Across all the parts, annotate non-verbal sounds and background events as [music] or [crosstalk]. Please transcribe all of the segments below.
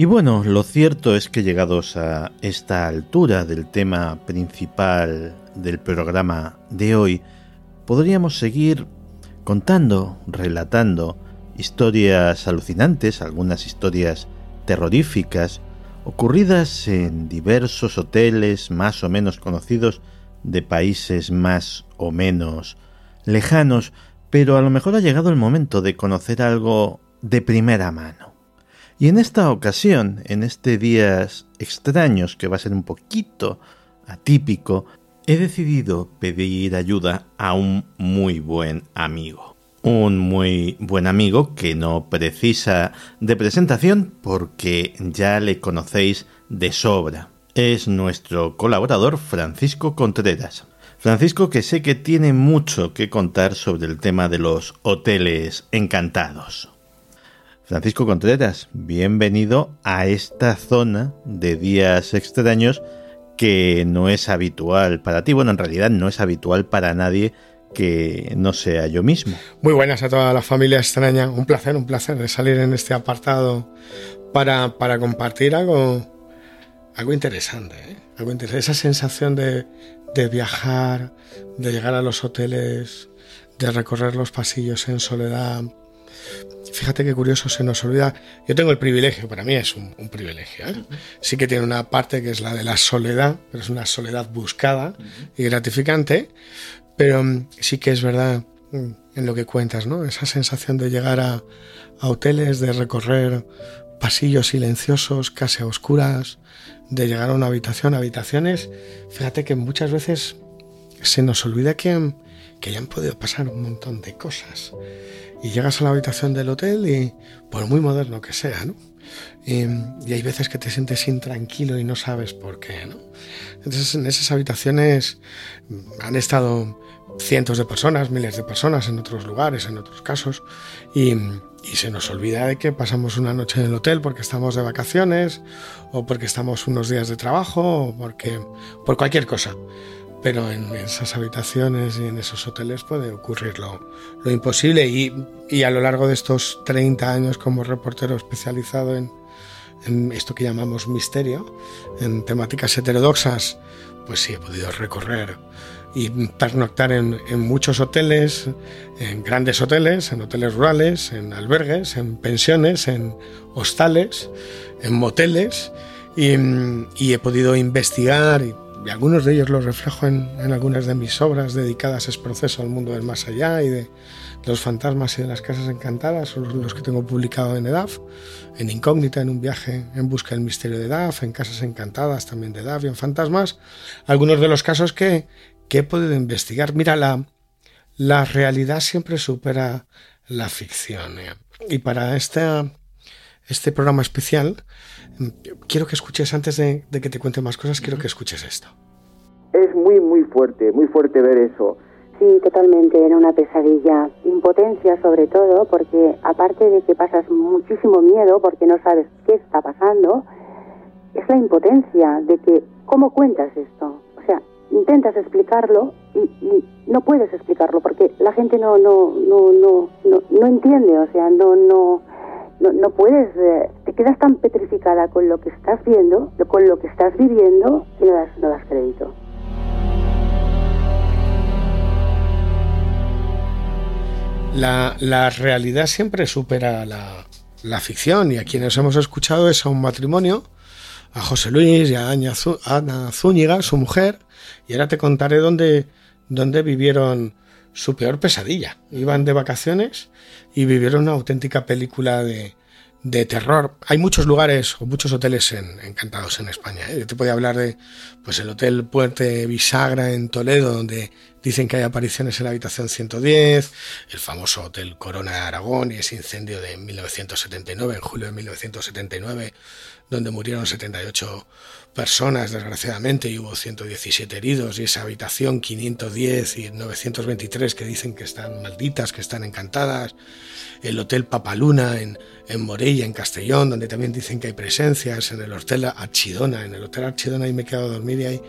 Y bueno, lo cierto es que llegados a esta altura del tema principal del programa de hoy, podríamos seguir contando, relatando historias alucinantes, algunas historias terroríficas, ocurridas en diversos hoteles más o menos conocidos de países más o menos lejanos, pero a lo mejor ha llegado el momento de conocer algo de primera mano. Y en esta ocasión, en este días extraños que va a ser un poquito atípico, he decidido pedir ayuda a un muy buen amigo. Un muy buen amigo que no precisa de presentación porque ya le conocéis de sobra. Es nuestro colaborador Francisco Contreras. Francisco que sé que tiene mucho que contar sobre el tema de los hoteles encantados. Francisco Contreras, bienvenido a esta zona de días extraños que no es habitual para ti. Bueno, en realidad no es habitual para nadie que no sea yo mismo. Muy buenas a toda la familia extraña. Un placer, un placer de salir en este apartado para, para compartir algo, algo interesante. ¿eh? Algo interesante. Esa sensación de, de viajar, de llegar a los hoteles, de recorrer los pasillos en soledad Fíjate qué curioso, se nos olvida. Yo tengo el privilegio, para mí es un, privilegio. ¿eh? Sí que tiene una parte que es la de la soledad, pero es una soledad buscada y gratificante. Pero mm, sí que es verdad mm, en lo que cuentas, ¿no? Esa sensación de llegar a, hoteles, de recorrer pasillos silenciosos, casi a oscuras, de llegar a una habitación, habitaciones. Fíjate que muchas veces se nos olvida que, que hayan podido pasar un montón de cosas y llegas a la habitación del hotel y por muy moderno que sea, ¿no? Y, hay veces que te sientes intranquilo y no sabes por qué, ¿no? Entonces en esas habitaciones han estado cientos de personas, miles de personas en otros lugares, en otros casos, y, y, se nos olvida de que pasamos una noche en el hotel porque estamos de vacaciones, o porque estamos unos días de trabajo, o porque, por cualquier cosa pero en esas habitaciones y en esos hoteles puede ocurrir lo, imposible. Y, a lo largo de estos 30 años como reportero especializado en, esto que llamamos misterio, en temáticas heterodoxas, pues sí he podido recorrer y pernoctar en, muchos hoteles, en grandes hoteles, en hoteles rurales, en albergues, en pensiones, en hostales, en moteles. Y, y he podido investigar y y algunos de ellos los reflejo en, algunas de mis obras dedicadas a ese proceso al mundo del más allá y de, los fantasmas y de las casas encantadas, son los que tengo publicado en EDAF, en Incógnita, en un viaje en busca del misterio de EDAF, en casas encantadas también de EDAF y en fantasmas, algunos de los casos que, he podido investigar. Mira, la, la realidad siempre supera la ficción. ¿eh? Y para este, este programa especial quiero que escuches, antes de, que te cuente más cosas, quiero que escuches esto. Es muy, muy fuerte, muy fuerte ver eso. Sí, totalmente, era una pesadilla. Impotencia sobre todo, porque aparte de que pasas muchísimo miedo porque no sabes qué está pasando, es la impotencia de que, ¿cómo cuentas esto? O sea, intentas explicarlo y, no puedes explicarlo porque la gente no, no, no, no, no, no entiende, o sea, no, no, no, no puedes, eh, te quedas tan petrificada con lo que estás viendo, con lo que estás viviendo, y no das, no das crédito. La, la realidad siempre supera la, la, ficción y a quienes hemos escuchado es a un matrimonio, a José Luis y a Ana Zúñiga, su mujer, y ahora te contaré dónde, dónde vivieron su peor pesadilla. Iban de vacaciones y vivieron una auténtica película de, de terror. Hay muchos lugares o muchos hoteles encantados en España. ¿eh? Yo te podía hablar de pues el Hotel Puente Bisagra en Toledo, donde dicen que hay apariciones en la habitación 110, el famoso Hotel Corona de Aragón y ese incendio de 1979, en julio de 1979, donde murieron 78 personas, desgraciadamente, y hubo 117 heridos, y esa habitación 510 y 923 que dicen que están malditas, que están encantadas, el Hotel Papaluna en, en Morella, en Castellón, donde también dicen que hay presencias, en el Hotel Archidona, en el Hotel Archidona ahí me he quedado a dormir y ahí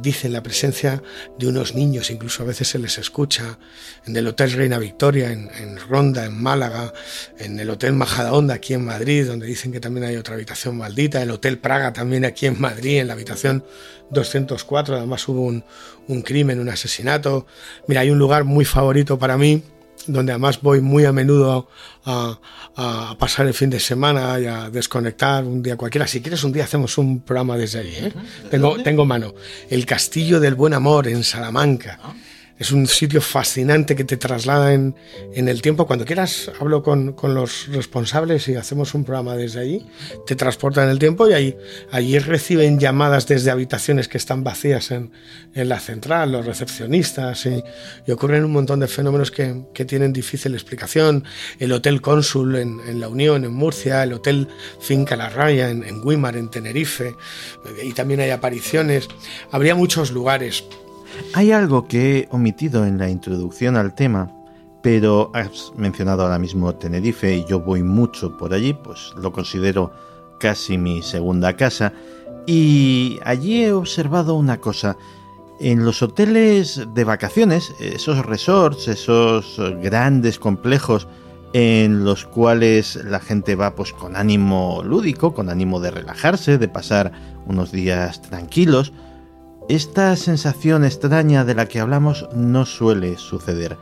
dicen la presencia de unos niños, incluso a veces se les escucha, en el Hotel Reina Victoria, en, Ronda, en Málaga, en el Hotel Majadahonda aquí en Madrid, donde dicen que también hay otra habitación maldita, el Hotel Praga también aquí en Madrid, en la habitación 204, además hubo un, un crimen, un asesinato. Mira, hay un lugar muy favorito para mí, donde además voy muy a menudo a, pasar el fin de semana y a desconectar un día cualquiera. Si quieres, un día hacemos un programa desde allí. ¿eh? Tengo, tengo mano. El Castillo del Buen Amor en Salamanca. Ah. Es un sitio fascinante que te traslada en, el tiempo. Cuando quieras, hablo con, los responsables y hacemos un programa desde allí. Te transportan el tiempo y allí reciben llamadas desde habitaciones que están vacías en, la central, los recepcionistas. Y, ocurren un montón de fenómenos que, tienen difícil explicación. El Hotel Cónsul en, La Unión, en Murcia. El Hotel Finca La Raya en, en en Tenerife. Y también hay apariciones. Habría muchos lugares hay algo que he omitido en la introducción al tema, pero has mencionado ahora mismo Tenerife y yo voy mucho por allí, pues lo considero casi mi segunda casa. Y allí he observado una cosa. En los hoteles de vacaciones, esos resorts, esos grandes complejos en los cuales la gente va pues con ánimo lúdico, con ánimo de relajarse, de pasar unos días tranquilos, esta sensación extraña de la que hablamos no suele suceder.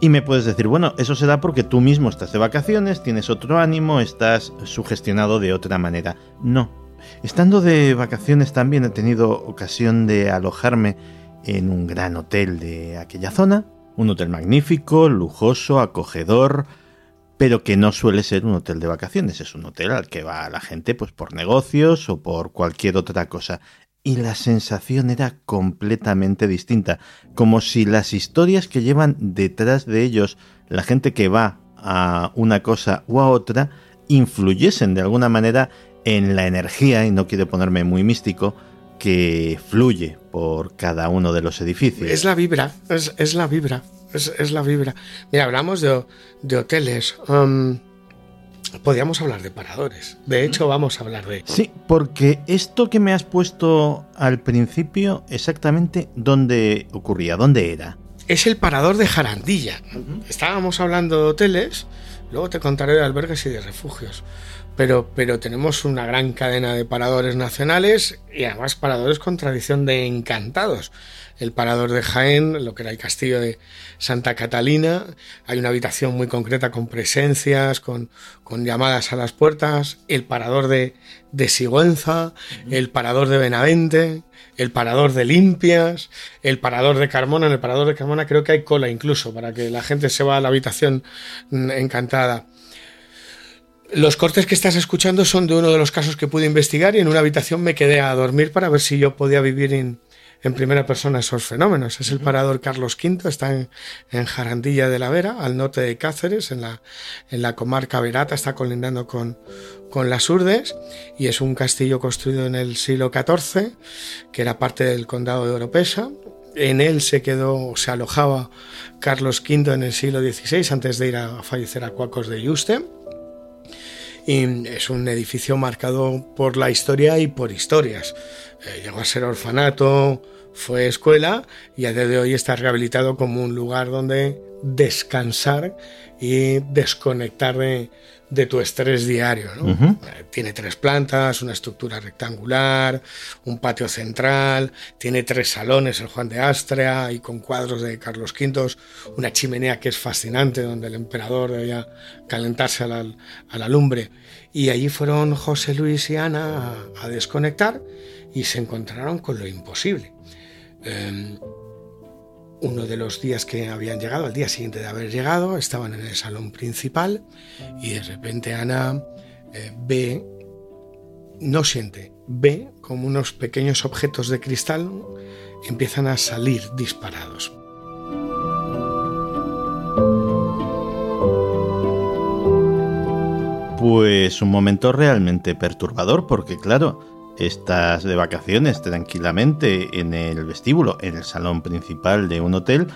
Y me puedes decir, bueno, eso se da porque tú mismo estás de vacaciones, tienes otro ánimo, estás sugestionado de otra manera. No. Estando de vacaciones también he tenido ocasión de alojarme en un gran hotel de aquella zona, un hotel magnífico, lujoso, acogedor, pero que no suele ser un hotel de vacaciones, es un hotel al que va la gente pues por negocios o por cualquier otra cosa y la sensación era completamente distinta, como si las historias que llevan detrás de ellos, la gente que va a una cosa u a otra, influyesen de alguna manera en la energía, y no quiero ponerme muy místico, que fluye por cada uno de los edificios. Es la vibra, es, la vibra, es, la vibra. Mira, hablamos de, hoteles. Um, podríamos hablar de paradores. De hecho, vamos a hablar de... Sí, porque esto que me has puesto al principio, exactamente dónde ocurría, dónde era. Es el parador de Jarandilla. Estábamos hablando de hoteles, luego te contaré de albergues y de refugios. Pero, pero tenemos una gran cadena de paradores nacionales y además paradores con tradición de encantados el parador de Jaén, lo que era el castillo de Santa Catalina. Hay una habitación muy concreta con presencias, con, con llamadas a las puertas. El parador de, de Sigüenza, el parador de Benavente, el parador de Limpias, el parador de Carmona. En el parador de Carmona creo que hay cola incluso para que la gente se va a la habitación mm, encantada. Los cortes que estás escuchando son de uno de los casos que pude investigar y en una habitación me quedé a dormir para ver si yo podía vivir en, en primera persona esos fenómenos. Es el parador Carlos V, está en, Jarandilla de la Vera, al norte de Cáceres, en la, en la comarca Verata, está colindando con, con las Urdes y es un castillo construido en el siglo XIV, que era parte del condado de Oropesa. En él se quedó, se alojaba Carlos V en el siglo XVI, antes de ir a fallecer a Cuacos de Yuste. Y es un edificio marcado por la historia y por historias. Eh, llegó a ser orfanato, fue escuela y a día de hoy está rehabilitado como un lugar donde descansar y desconectar de, tu estrés diario. Eh, tiene tres plantas, una estructura rectangular, un patio central, tiene tres salones, el Juan de Astrea y con cuadros de Carlos V, una chimenea que es fascinante donde el emperador debía calentarse a la, lumbre. Y allí fueron José Luis y Ana a desconectar y se encontraron con lo imposible. Em, uno de los días que habían llegado, al día siguiente de haber llegado, estaban en el salón principal y de repente Ana eh, ve, no siente, ve como unos pequeños objetos de cristal empiezan a salir disparados. Pues un momento realmente perturbador porque claro, estás de vacaciones tranquilamente en el vestíbulo, en el salón principal de un hotel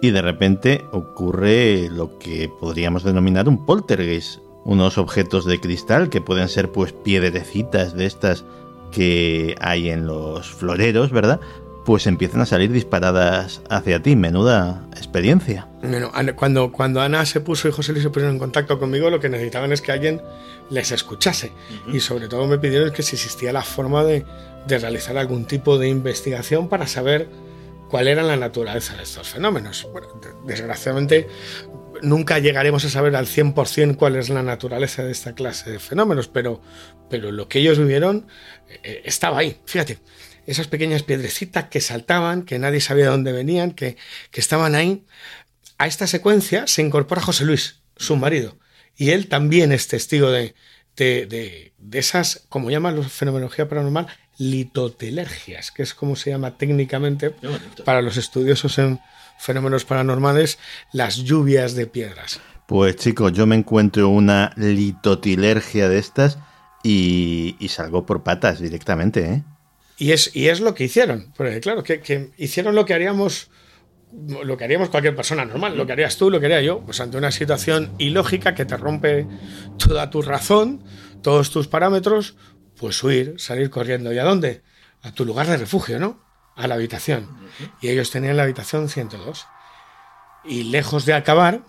y de repente ocurre lo que podríamos denominar un poltergeist, unos objetos de cristal que pueden ser pues piedrecitas de estas que hay en los floreros, ¿verdad? Pues empiezan a salir disparadas hacia ti. Menuda experiencia. Bueno, cuando, cuando Ana se puso y José Luis se pusieron en contacto conmigo, lo que necesitaban es que alguien les escuchase. Y sobre todo me pidieron que si existía la forma de, de realizar algún tipo de investigación para saber cuál era la naturaleza de estos fenómenos. Bueno, desgraciadamente nunca llegaremos a saber al 100% cuál es la naturaleza de esta clase de fenómenos, pero, pero lo que ellos vivieron eh, estaba ahí. Fíjate, esas pequeñas piedrecitas que saltaban, que nadie sabía de dónde venían, que, que estaban ahí. A esta secuencia se incorpora José Luis, su marido, y él también es testigo de, de, de, esas, como llaman la fenomenología paranormal, litotelergias, que es como se llama técnicamente para los estudiosos en fenómenos paranormales, las lluvias de piedras. Pues chicos, yo me encuentro una litotilergia de estas y, salgo por patas directamente, ¿eh? Y es, y es lo que hicieron, porque claro, que, que, hicieron lo que haríamos lo que haríamos cualquier persona normal, lo que harías tú, lo que haría yo, pues ante una situación ilógica que te rompe toda tu razón, todos tus parámetros, pues huir, salir corriendo. ¿Y a dónde? A tu lugar de refugio, ¿no? A la habitación. Y ellos tenían la habitación 102. Y lejos de acabar,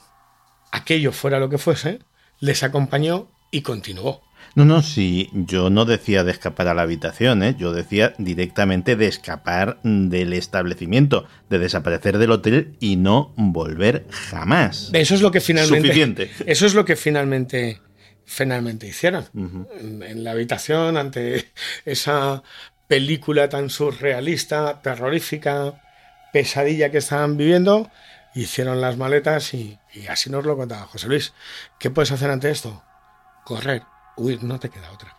aquello fuera lo que fuese, les acompañó y continuó. No, no, sí, yo no decía de escapar a la habitación, ¿eh? yo decía directamente de escapar del establecimiento, de desaparecer del hotel y no volver jamás. Eso es lo que finalmente. Suficiente. [laughs] Eso es lo que finalmente, finalmente hicieron. en, en la habitación, ante esa película tan surrealista, terrorífica, pesadilla que estaban viviendo, hicieron las maletas y, y así nos lo contaba José Luis. ¿Qué puedes hacer ante esto? Correr huir, no te queda otra.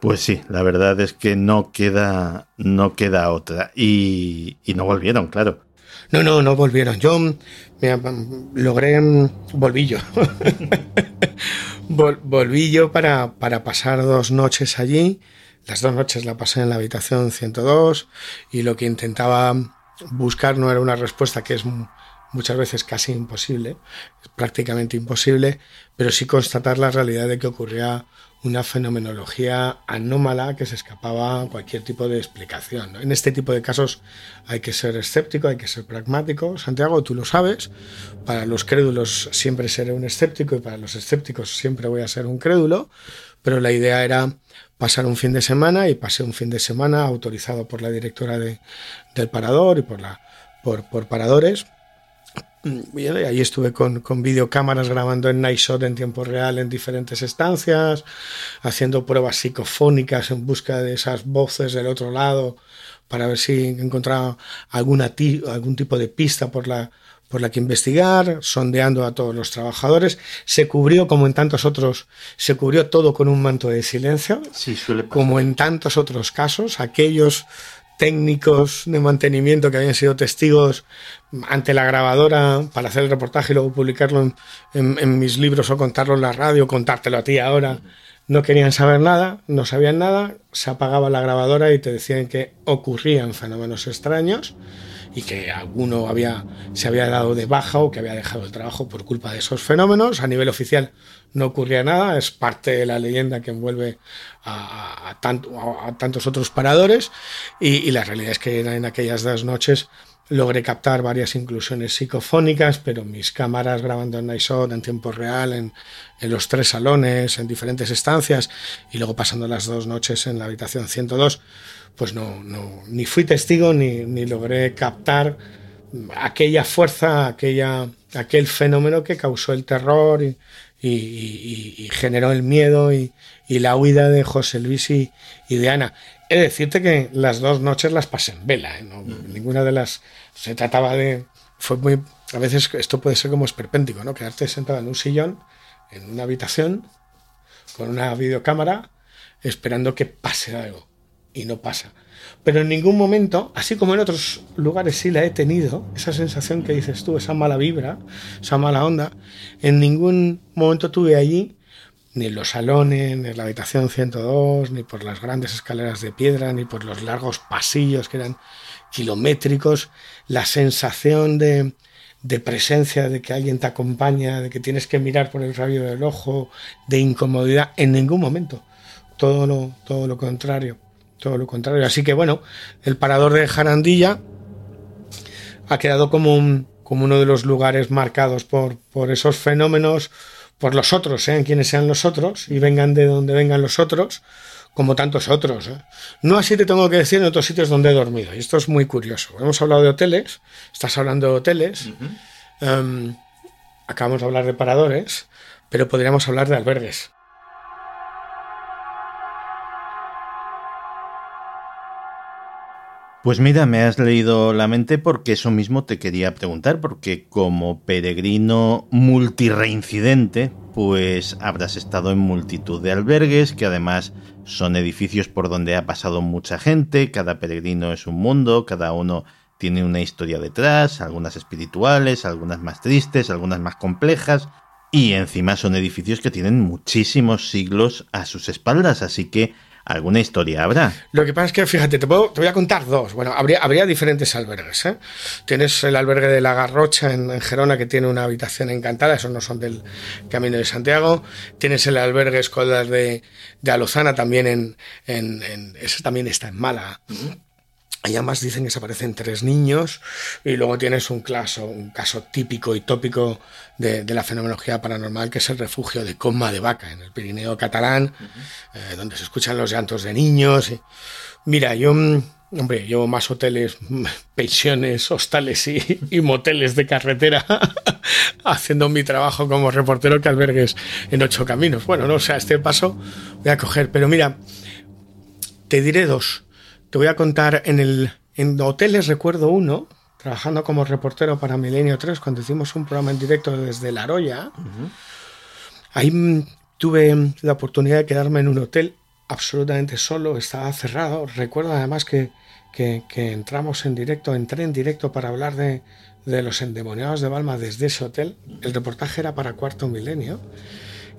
Pues sí, la verdad es que no queda, no queda otra. Y, y no volvieron, claro. No, no, no volvieron. Yo logré, volví yo. [laughs] volví yo para, para pasar dos noches allí. Las dos noches la pasé en la habitación 102 y lo que intentaba buscar no era una respuesta que es muchas veces casi imposible, prácticamente imposible, pero sí constatar la realidad de que ocurría una fenomenología anómala que se escapaba cualquier tipo de explicación. En este tipo de casos hay que ser escéptico, hay que ser pragmático. Santiago, tú lo sabes, para los crédulos siempre seré un escéptico y para los escépticos siempre voy a ser un crédulo, pero la idea era pasar un fin de semana y pasé un fin de semana autorizado por la directora de, del parador y por, la, por, por paradores y ahí estuve con, con videocámaras grabando en Night Shot en tiempo real en diferentes estancias, haciendo pruebas psicofónicas en busca de esas voces del otro lado para ver si encontraba alguna algún tipo de pista por la, por la que investigar, sondeando a todos los trabajadores. Se cubrió, como en tantos otros, se cubrió todo con un manto de silencio, como en tantos otros casos. Aquellos técnicos de mantenimiento que habían sido testigos ante la grabadora para hacer el reportaje y luego publicarlo en, mis libros o contarlo en la radio, contártelo a ti ahora. No querían saber nada, no sabían nada, se apagaba la grabadora y te decían que ocurrían fenómenos extraños y que alguno había, se había dado de baja o que había dejado el trabajo por culpa de esos fenómenos. A nivel oficial no ocurría nada, es parte de la leyenda que envuelve a, tantos otros paradores y, la realidad es que en aquellas dos noches logré captar varias inclusiones psicofónicas, pero mis cámaras grabando en Nightshot en tiempo real, en, en, los tres salones, en diferentes estancias, y luego pasando las dos noches en la habitación 102, pues no, no ni fui testigo ni, ni logré captar aquella fuerza, aquella, aquel fenómeno que causó el terror y, y, y, generó el miedo y, la huida de José Luis y, de Ana. He de decirte que las dos noches las pasé en vela. ¿eh? No, Ninguna de las. Se trataba de. Fue muy. A veces esto puede ser como esperpéntico, ¿no? Quedarte sentado en un sillón, en una habitación, con una videocámara, esperando que pase algo. Y no pasa. Pero en ningún momento, así como en otros lugares sí la he tenido, esa sensación que dices tú, esa mala vibra, esa mala onda, en ningún momento tuve allí ni en los salones, ni en la habitación 102, ni por las grandes escaleras de piedra, ni por los largos pasillos que eran kilométricos, la sensación de, de presencia, de que alguien te acompaña, de que tienes que mirar por el rayo del ojo, de incomodidad, en ningún momento. Todo lo, todo lo contrario. Todo lo contrario. Así que bueno, el parador de Jarandilla ha quedado como, un, como uno de los lugares marcados por, por esos fenómenos por los otros, sean quienes sean los otros, y vengan de donde vengan los otros, como tantos otros. ¿eh? No así te tengo que decir en otros sitios donde he dormido, y esto es muy curioso. Hemos hablado de hoteles, estás hablando de hoteles, um, acabamos de hablar de paradores, pero podríamos hablar de albergues. Pues mira, me has leído la mente porque eso mismo te quería preguntar, porque como peregrino multireincidente, pues habrás estado en multitud de albergues, que además son edificios por donde ha pasado mucha gente, cada peregrino es un mundo, cada uno tiene una historia detrás, algunas espirituales, algunas más tristes, algunas más complejas, y encima son edificios que tienen muchísimos siglos a sus espaldas, así que alguna historia habrá. Lo que pasa es que, fíjate, te, puedo, te voy a contar dos. Bueno, habría, habría diferentes albergues. ¿eh? Tienes el albergue de la Garrocha en, en, Gerona, que tiene una habitación encantada, esos no son del Camino de Santiago. Tienes el albergue Escolas de, de Alozana, también en, en, en, ese también está en Málaga. Uh -huh. Y además dicen que se aparecen tres niños y luego tienes un caso, un caso típico y tópico de, de, la fenomenología paranormal que es el refugio de Coma de Vaca en el Pirineo catalán, uh -huh. eh, donde se escuchan los llantos de niños. Y, mira, yo, hombre, llevo más hoteles, pensiones, hostales y, y moteles de carretera [laughs] haciendo mi trabajo como reportero que albergues en ocho caminos. Bueno, no, o sea, este paso voy a coger, pero mira, te diré dos te voy a contar en el en hoteles recuerdo uno trabajando como reportero para Milenio 3 cuando hicimos un programa en directo desde La Roya. Uh -huh. Ahí tuve la oportunidad de quedarme en un hotel absolutamente solo, estaba cerrado. Recuerdo además que, que, que entramos en directo, entré en directo para hablar de, de, los endemoniados de Balma desde ese hotel. El reportaje era para Cuarto Milenio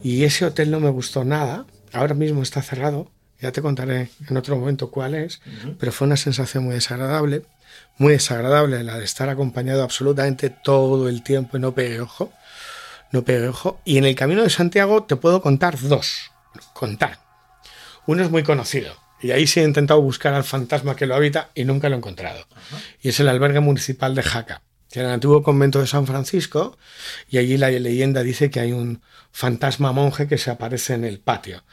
y ese hotel no me gustó nada. Ahora mismo está cerrado ya te contaré en otro momento cuál es, uh -huh. pero fue una sensación muy desagradable, muy desagradable la de estar acompañado absolutamente todo el tiempo y no pegué ojo, no pegué ojo. Y en el Camino de Santiago te puedo contar dos, contar. Uno es muy conocido, y ahí sí he intentado buscar al fantasma que lo habita y nunca lo he encontrado. Uh -huh. Y es el albergue municipal de Jaca, que era el antiguo convento de San Francisco, y allí la leyenda dice que hay un fantasma monje que se aparece en el patio.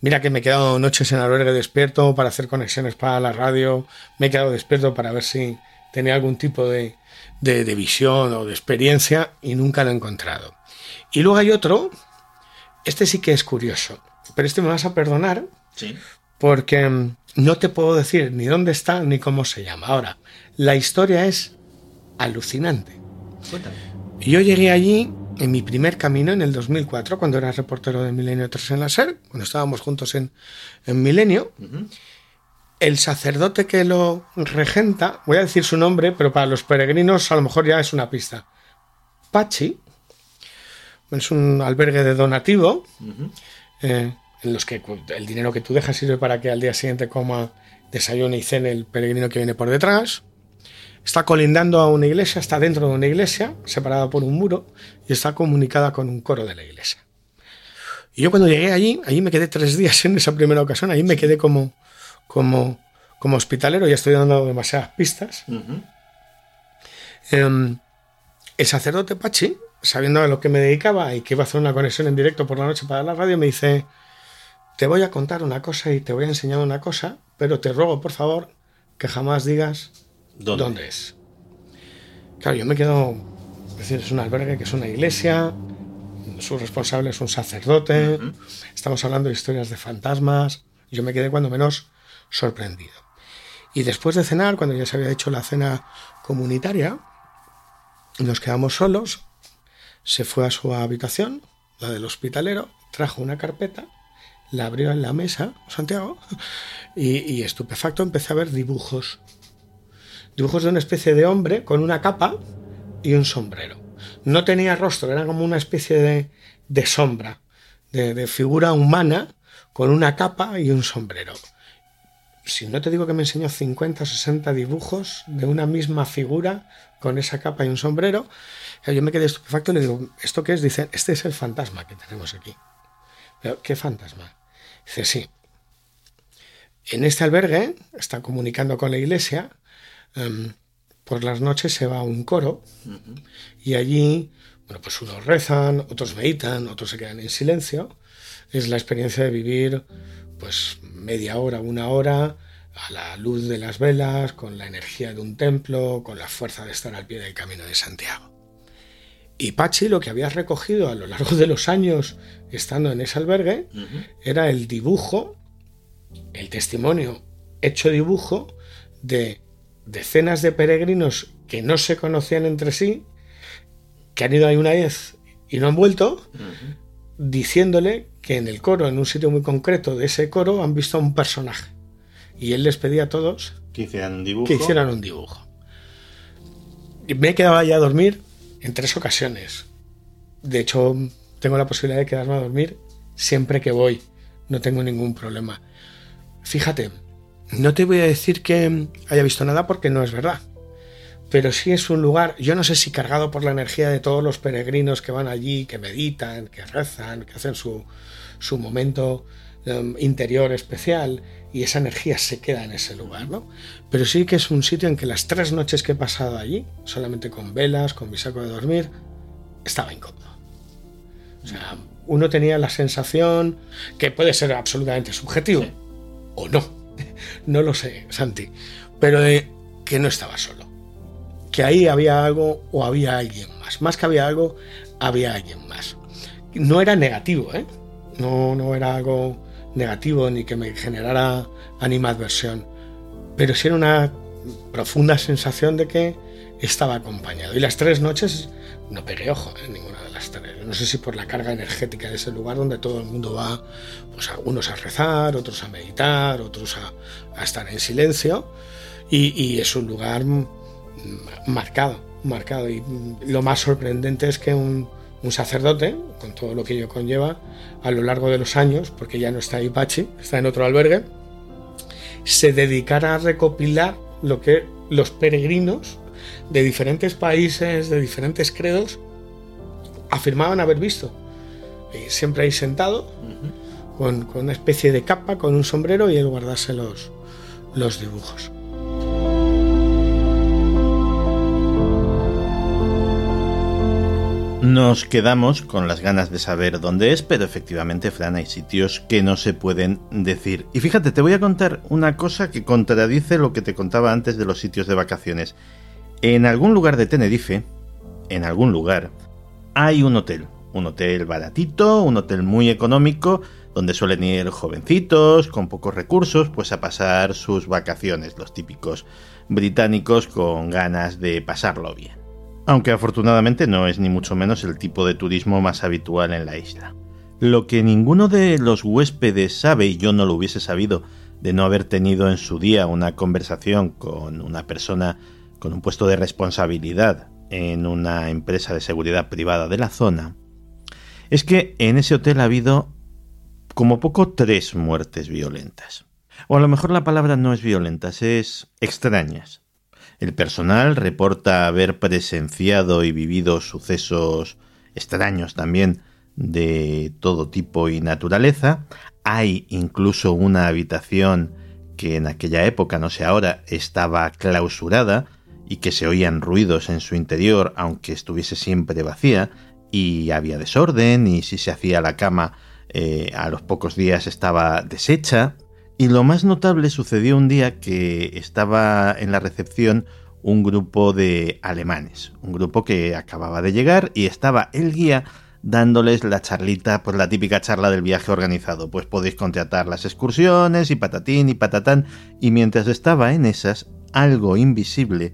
Mira que me he quedado noches en albergue despierto para hacer conexiones para la radio, me he quedado despierto para ver si tenía algún tipo de, de, de visión o de experiencia y nunca lo he encontrado. Y luego hay otro, este sí que es curioso, pero este me vas a perdonar sí. porque mm, no te puedo decir ni dónde está ni cómo se llama. Ahora, la historia es alucinante. Cuéntame. Yo llegué allí en mi primer camino en el 2004, cuando era reportero de Milenio 3 en la SER, cuando estábamos juntos en, en Milenio. Uh -huh. El sacerdote que lo regenta, voy a decir su nombre, pero para los peregrinos a lo mejor ya es una pista. Pachi, es un albergue de donativo, uh -huh. eh, en los que el dinero que tú dejas sirve para que al día siguiente coma, desayune y cene el peregrino que viene por detrás está colindando a una iglesia, está dentro de una iglesia, separada por un muro, y está comunicada con un coro de la iglesia. Y yo cuando llegué allí, allí me quedé tres días en esa primera ocasión, ahí me quedé como, como, como hospitalero, ya estoy dando demasiadas pistas. Uh -huh. eh, el sacerdote Pachi, sabiendo a lo que me dedicaba y que iba a hacer una conexión en directo por la noche para la radio, me dice, te voy a contar una cosa y te voy a enseñar una cosa, pero te ruego, por favor, que jamás digas ¿Dónde? ¿Dónde es? Claro, yo me quedo. Es decir, es un albergue que es una iglesia, su responsable es un sacerdote, uh -huh. estamos hablando de historias de fantasmas. Yo me quedé cuando menos sorprendido. Y después de cenar, cuando ya se había hecho la cena comunitaria, nos quedamos solos, se fue a su habitación, la del hospitalero, trajo una carpeta, la abrió en la mesa, Santiago, y, y estupefacto empecé a ver dibujos. Dibujos de una especie de hombre con una capa y un sombrero. No tenía rostro, era como una especie de, de sombra, de, figura humana con una capa y un sombrero. Si no te digo que me enseñó 50 o 60 dibujos de una misma figura con esa capa y un sombrero, yo me quedé estupefacto y le digo, ¿esto qué es? Dice, este es el fantasma que tenemos aquí. Pero, ¿Qué fantasma? Dice, sí. En este albergue, está comunicando con la iglesia, em, por las noches se va a un coro y allí, bueno, pues unos rezan, otros meditan, otros se quedan en silencio. Es la experiencia de vivir, pues media hora, una hora, a la luz de las velas, con la energía de un templo, con la fuerza de estar al pie del camino de Santiago. Y Pachi lo que había recogido a lo largo de los años estando en ese albergue era el dibujo, el testimonio hecho dibujo de decenas de peregrinos que no se conocían entre sí, que han ido ahí una vez y no han vuelto, diciéndole que en el coro, en un sitio muy concreto de ese coro, han visto a un personaje. Y él les pedía a todos Que hicieran un dibujo. que hicieran un dibujo. Y me he quedado allá a dormir en tres ocasiones. De hecho, tengo la posibilidad de quedarme a dormir siempre que voy. No tengo ningún problema. Fíjate, no te voy a decir que haya visto nada porque no es verdad. Pero sí es un lugar, yo no sé si cargado por la energía de todos los peregrinos que van allí, que meditan, que rezan, que hacen su, su momento um, interior especial y esa energía se queda en ese lugar, ¿no? Pero sí que es un sitio en que las tres noches que he pasado allí, solamente con velas, con mi saco de dormir, estaba incómodo. O sea, uno tenía la sensación que puede ser absolutamente subjetivo o no, no lo sé, Santi, pero de que no estaba solo, que ahí había algo o había alguien más, más que había algo, había alguien más. No era negativo, ¿eh? No, no era algo negativo ni que me generara animadversión, pero sí era una profunda sensación de que estaba acompañado. Y las tres noches no pegué ojo en ninguna las tres. No sé si por la carga energética de ese lugar donde todo el mundo va, pues algunos a rezar, otros a meditar, otros a, a estar en silencio. Y, y, es un lugar marcado, marcado. Y lo más sorprendente es que un, un sacerdote, con todo lo que ello conlleva, a lo largo de los años, porque ya no está ahí Pachi, está en otro albergue, se dedicara a recopilar lo que los peregrinos de diferentes países, de diferentes credos, afirmaban haber visto. Y siempre ahí sentado, uh -huh. con, con, una especie de capa, con un sombrero y él guardase los, los dibujos. Nos quedamos con las ganas de saber dónde es, pero efectivamente, Fran, hay sitios que no se pueden decir. Y fíjate, te voy a contar una cosa que contradice lo que te contaba antes de los sitios de vacaciones. En algún lugar de Tenerife, en algún lugar, hay un hotel. Un hotel baratito, un hotel muy económico, donde suelen ir jovencitos, con pocos recursos, pues a pasar sus vacaciones, los típicos británicos con ganas de pasarlo bien aunque afortunadamente no es ni mucho menos el tipo de turismo más habitual en la isla. Lo que ninguno de los huéspedes sabe, y yo no lo hubiese sabido de no haber tenido en su día una conversación con una persona con un puesto de responsabilidad en una empresa de seguridad privada de la zona, es que en ese hotel ha habido como poco tres muertes violentas. O a lo mejor la palabra no es violentas, es extrañas. El personal reporta haber presenciado y vivido sucesos extraños también de todo tipo y naturaleza. Hay incluso una habitación que en aquella época, no sé ahora, estaba clausurada y que se oían ruidos en su interior aunque estuviese siempre vacía y había desorden y si se hacía la cama eh, a los pocos días estaba deshecha y lo más notable sucedió un día que estaba en la recepción un grupo de alemanes, un grupo que acababa de llegar y estaba el guía dándoles la charlita, pues la típica charla del viaje organizado. Pues podéis contratar las excursiones y patatín y patatán. Y mientras estaba en esas, algo invisible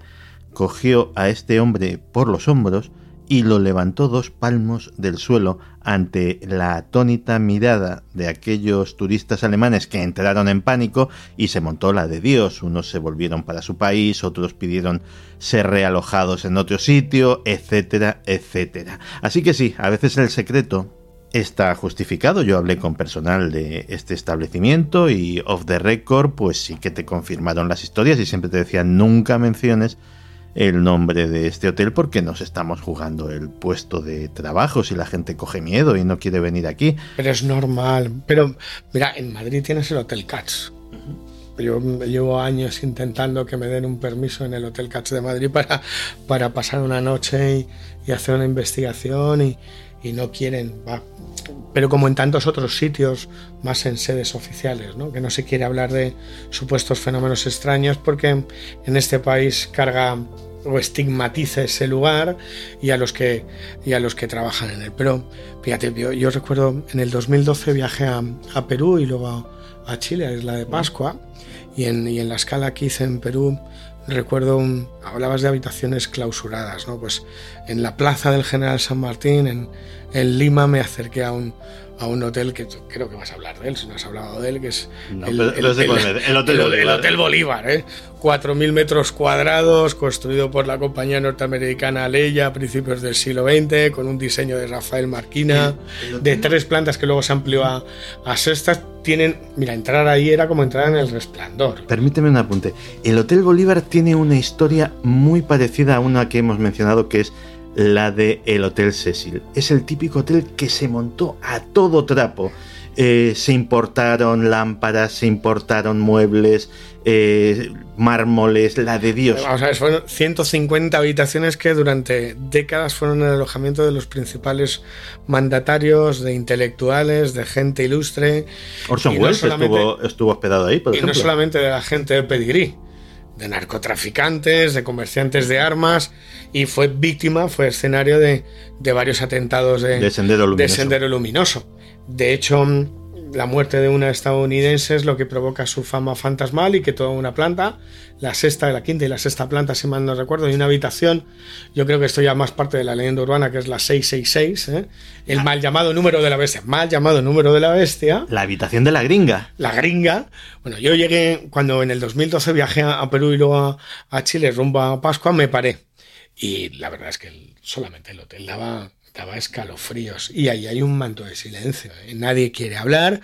cogió a este hombre por los hombros y lo levantó dos palmos del suelo ante la atónita mirada de aquellos turistas alemanes que entraron en pánico y se montó la de Dios. Unos se volvieron para su país, otros pidieron ser realojados en otro sitio, etcétera, etcétera. Así que sí, a veces el secreto está justificado. Yo hablé con personal de este establecimiento y off the record, pues sí que te confirmaron las historias y siempre te decían nunca menciones el nombre de este hotel porque nos estamos jugando el puesto de trabajo si la gente coge miedo y no quiere venir aquí. Pero es normal. Pero mira, en Madrid tienes el Hotel Cats. Yo llevo años intentando que me den un permiso en el Hotel Cats de Madrid para, para pasar una noche y, hacer una investigación y, y no quieren. Pero como en tantos otros sitios, más en sedes oficiales, ¿no? que no se quiere hablar de supuestos fenómenos extraños porque en este país carga o estigmatiza ese lugar y a los que, y a los que trabajan en él. Pero fíjate, yo, recuerdo en el 2012 viajé a, a, Perú y luego a Chile, a Isla de Pascua, y en, y en la escala que hice en Perú recuerdo, hablabas de habitaciones clausuradas, ¿no? Pues en la plaza del General San Martín, en, en Lima, me acerqué a un, a un hotel que creo que vas a hablar de él, si no has hablado de él, que es el, Hotel Bolívar. ¿eh? 4.000 metros cuadrados, construido por la compañía norteamericana Leia a principios del siglo XX, con un diseño de Rafael Marquina, de tres plantas que luego se amplió a, a sextas. Tienen, mira, entrar ahí era como entrar en el resplandor. Permíteme un apunte. El Hotel Bolívar tiene una historia muy parecida a una que hemos mencionado, que es la de el Hotel Cecil. Es el típico hotel que se montó a todo trapo. Eh, se importaron lámparas, se importaron muebles, eh, mármoles, la de Dios. Vamos a ver, fueron 150 habitaciones que durante décadas fueron el alojamiento de los principales mandatarios, de intelectuales, de gente ilustre. Orson Welles estuvo, estuvo, hospedado ahí, por y no solamente de la gente de pedigrí, de narcotraficantes, de comerciantes de armas y fue víctima, fue escenario de, varios atentados de, sendero luminoso. de Sendero Luminoso. De hecho, la muerte de una estadounidense es lo que provoca su fama fantasmal y que toda una planta, la sexta, la quinta y la sexta planta, si mal no recuerdo, y una habitación, yo creo que esto ya más parte de la leyenda urbana, que es la 666, ¿eh? el mal llamado número de la bestia, mal llamado número de la bestia. La habitación de la gringa. La gringa. Bueno, yo llegué, cuando en el 2012 viajé a Perú y luego a Chile rumbo a Pascua, me paré y la verdad es que solamente el hotel daba, daba escalofríos. Y ahí hay un manto de silencio. ¿eh? Nadie quiere hablar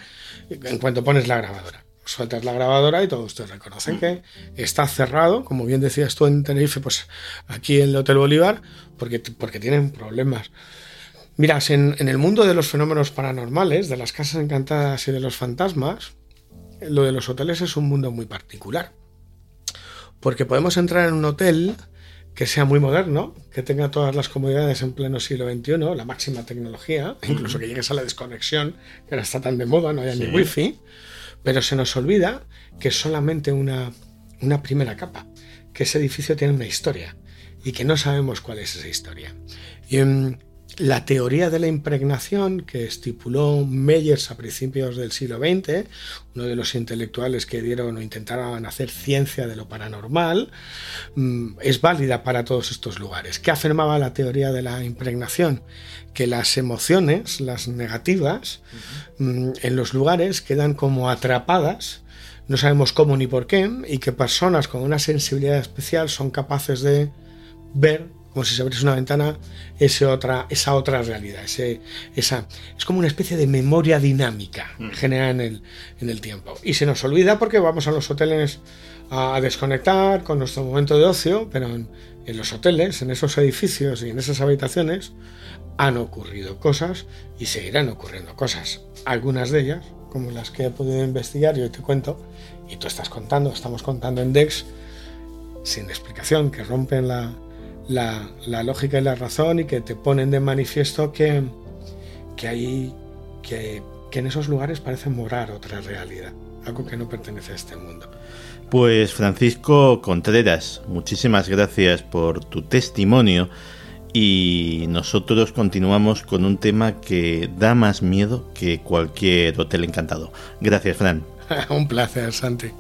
en cuanto pones la grabadora. Sueltas la grabadora y todos te reconocen que está cerrado, como bien decías tú en Tenerife, pues aquí en el Hotel Bolívar, porque, porque tienen problemas. Miras, en el mundo de los fenómenos paranormales, de las casas encantadas y de los fantasmas, lo de los hoteles es un mundo muy particular. Porque podemos entrar en un hotel que sea muy moderno, que tenga todas las comodidades en pleno siglo XXI, la máxima tecnología, incluso que llegues a la desconexión, que ahora está tan de moda, no hay ni wifi, pero se nos olvida que es solamente una, una primera capa, que ese edificio tiene una historia y que no sabemos cuál es esa historia. Y en, la teoría de la impregnación que estipuló Meyers a principios del siglo XX, uno de los intelectuales que dieron o intentaron hacer ciencia de lo paranormal, mm, es válida para todos estos lugares. ¿Qué afirmaba la teoría de la impregnación? Que las emociones, las negativas, mm, en los lugares quedan como atrapadas no sabemos cómo ni por qué, y que personas con una sensibilidad especial son capaces de ver como si se abriese una ventana, ese otra, esa otra realidad. Ese, esa, es como una especie de memoria dinámica mm. generada en el, en el tiempo. Y se nos olvida porque vamos a los hoteles a desconectar con nuestro momento de ocio, pero en, en los hoteles, en esos edificios y en esas habitaciones han ocurrido cosas y seguirán ocurriendo cosas. Algunas de ellas, como las que he podido investigar, yo te cuento, y tú estás contando, estamos contando en DEX, sin explicación, que rompen la, la, lógica y la razón y que te ponen de manifiesto que, que, hay, que, que en esos lugares parece morar otra realidad, algo que no pertenece a este mundo. Pues Francisco Contreras, muchísimas gracias por tu testimonio y nosotros continuamos con un tema que da más miedo que cualquier hotel encantado. Gracias, Fran. [laughs] un placer, Santi.